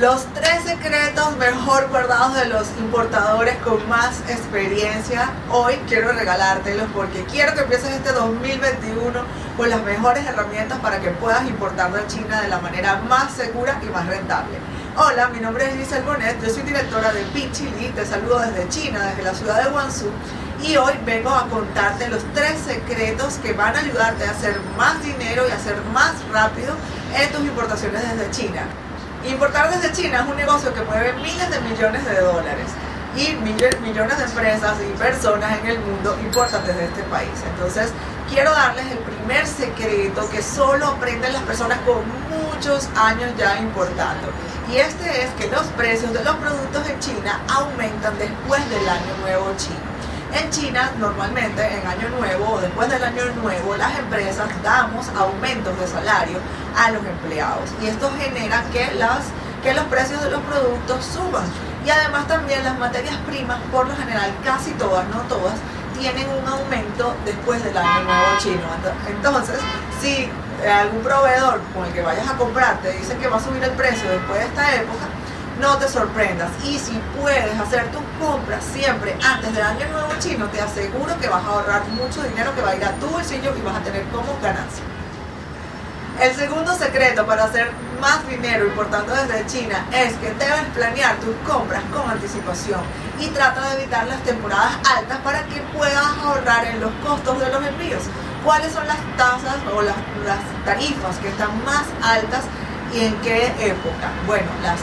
Los tres secretos mejor guardados de los importadores con más experiencia. Hoy quiero regalártelos porque quiero que empieces este 2021 con las mejores herramientas para que puedas importar de China de la manera más segura y más rentable. Hola, mi nombre es Giselle Bonet, yo soy directora de Pichili, te saludo desde China, desde la ciudad de Guangzhou y hoy vengo a contarte los tres secretos que van a ayudarte a hacer más dinero y a hacer más rápido en tus importaciones desde China. Importar desde China es un negocio que mueve miles de millones de dólares y millones de empresas y personas en el mundo importan desde este país. Entonces, quiero darles el primer secreto que solo aprenden las personas con muchos años ya importando. Y este es que los precios de los productos en China aumentan después del año nuevo chino. En China, normalmente en Año Nuevo o después del Año Nuevo, las empresas damos aumentos de salario a los empleados y esto genera que, las, que los precios de los productos suban. Y además también las materias primas, por lo general, casi todas, no todas, tienen un aumento después del Año Nuevo chino. Entonces, si algún proveedor con el que vayas a comprar te dice que va a subir el precio después de esta época, no te sorprendas. Y si puedes hacer tus compras siempre antes del año nuevo chino, te aseguro que vas a ahorrar mucho dinero que va a ir a tu bolsillo y vas a tener como ganancia. El segundo secreto para hacer más dinero importando desde China es que debes planear tus compras con anticipación y trata de evitar las temporadas altas para que puedas ahorrar en los costos de los envíos. ¿Cuáles son las tasas o las tarifas que están más altas ¿Y en qué época? Bueno, las,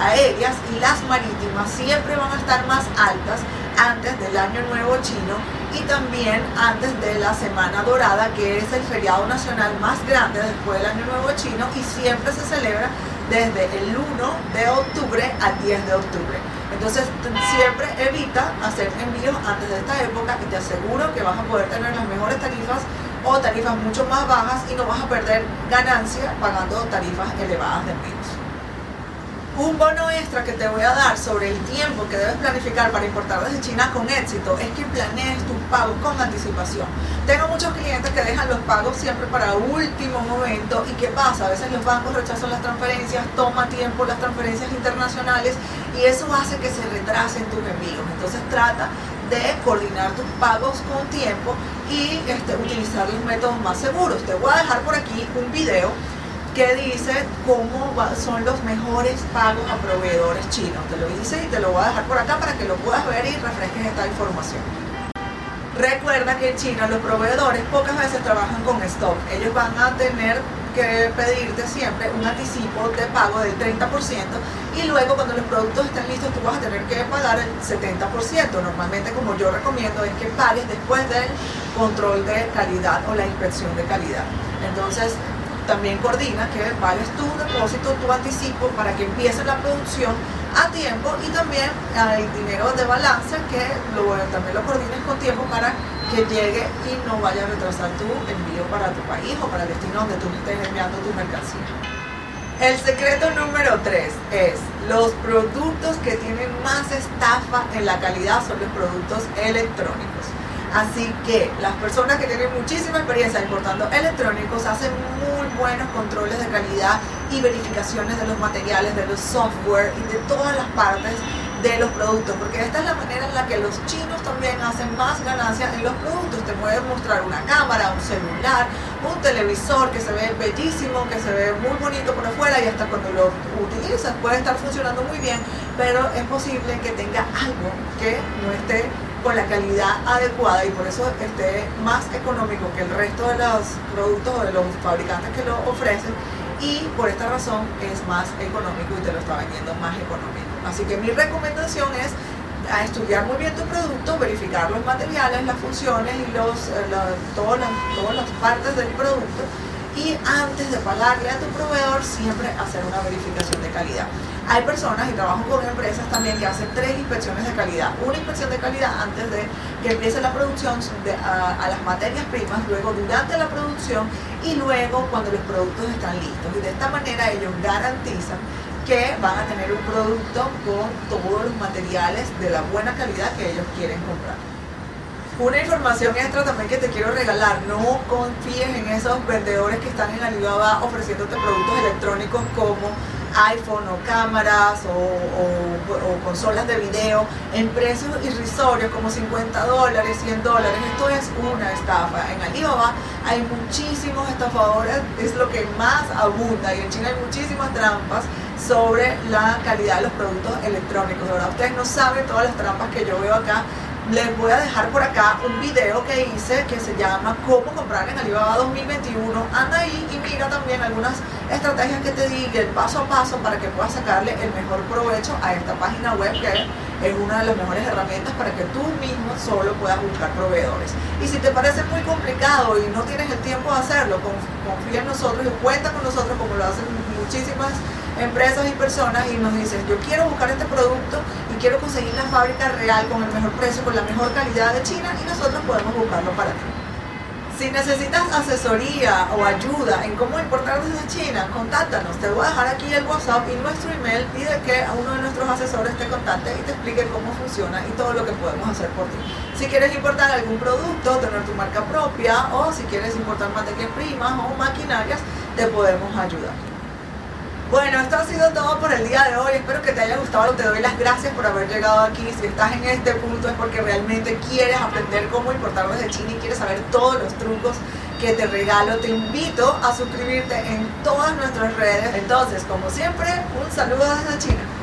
aéreas y las marítimas siempre van a estar más altas antes del Año Nuevo Chino y también antes de la Semana Dorada, que es el feriado nacional más grande después del Año Nuevo Chino y siempre se celebra desde el 1 de octubre al 10 de octubre. Entonces siempre evita hacer envíos antes de esta época y te aseguro que vas a poder tener las mejores tarifas o tarifas mucho más bajas y no vas a perder ganancia pagando tarifas elevadas de envíos. Un bono extra que te voy a dar sobre el tiempo que debes planificar para importar desde China con éxito es que planees tus pagos con anticipación. Tengo muchos clientes que dejan los pagos siempre para último momento y ¿qué pasa? A veces los bancos rechazan las transferencias, toma tiempo las transferencias internacionales y eso hace que se retrasen tus envíos. Entonces trata de coordinar tus pagos con tiempo y este, utilizar los métodos más seguros. Te voy a dejar por aquí un video que dice cómo son los mejores pagos a proveedores chinos. Te lo hice y te lo voy a dejar por acá para que lo puedas ver y refresques esta información. Recuerda que en China los proveedores pocas veces trabajan con stock. Ellos van a tener que pedirte siempre un anticipo de pago del 30% y luego cuando los productos estén listos tú vas a tener que pagar el 70%. Normalmente como yo recomiendo es que pagues después del control de calidad o la inspección de calidad. Entonces también coordina que pagues tu depósito, tu anticipo para que empiece la producción a tiempo y también el dinero de balance que también lo coordines con tiempo para que llegue y no vaya a retrasar tu envío para tu país o para el destino donde tú estés enviando tu mercancía. El secreto número 3 es los productos que tienen más estafa en la calidad son los productos electrónicos. Así que las personas que tienen muchísima experiencia importando electrónicos hacen muy buenos controles de calidad y verificaciones de los materiales, de los software y de todas las partes de los productos, porque esta es la manera en la que los chinos también hacen más ganancias en los productos. Te pueden mostrar una cámara, un celular, un televisor que se ve bellísimo, que se ve muy bonito por afuera y hasta cuando lo utilizas puede estar funcionando muy bien, pero es posible que tenga algo que no esté con la calidad adecuada y por eso esté más económico que el resto de los productos o de los fabricantes que lo ofrecen y por esta razón es más económico y te lo está vendiendo más económico. Así que mi recomendación es estudiar muy bien tu producto, verificar los materiales, las funciones y los, eh, todas, las, todas las partes del producto y antes de pagarle a tu proveedor siempre hacer una verificación de calidad. Hay personas y trabajo con empresas también que hacen tres inspecciones de calidad. Una inspección de calidad antes de que empiece la producción a, las materias primas, luego durante la producción y luego cuando los productos están listos. Y de esta manera ellos garantizan que van a tener un producto con todos los materiales de la buena calidad que ellos quieren comprar. Una información extra también que te quiero regalar, no confíes en esos vendedores que están en Alibaba ofreciéndote productos electrónicos como iPhone o cámaras o, consolas de video en precios irrisorios como 50 dólares, 100 dólares. Esto es una estafa. En Alibaba hay muchísimos estafadores, es lo que más abunda y en China hay muchísimas trampas sobre la calidad de los productos electrónicos. De verdad, ustedes no saben todas las trampas que yo veo acá les voy a dejar por acá un video que hice que se llama Cómo comprar en Alibaba 2021. Anda ahí y mira también algunas estrategias que te di el paso a paso para que puedas sacarle el mejor provecho a esta página web que es una de las mejores herramientas para que tú mismo solo puedas buscar proveedores. Y si te parece muy complicado y no tienes el tiempo de hacerlo, confía en nosotros y cuenta con nosotros como lo hacen muchísimas empresas y personas y nos dicen yo quiero buscar este producto y quiero conseguir la fábrica real con el mejor precio, con la mejor calidad de China y nosotros podemos buscarlo para ti. Si necesitas asesoría o ayuda en cómo importar desde China, contáctanos. Te voy a dejar aquí el WhatsApp y nuestro email y de que uno de nuestros asesores te contacte y te explique cómo funciona y todo lo que podemos hacer por ti. Si quieres importar algún producto, tener tu marca propia o si quieres importar materias primas o maquinarias, te podemos ayudar. Bueno, esto ha sido todo por el día de hoy. Espero que te haya gustado. Te doy las gracias por haber llegado aquí. Si estás en este punto es porque realmente quieres aprender cómo importar desde China y quieres saber todos los trucos que te regalo. Te invito a suscribirte en todas nuestras redes. Entonces, como siempre, un saludo desde China.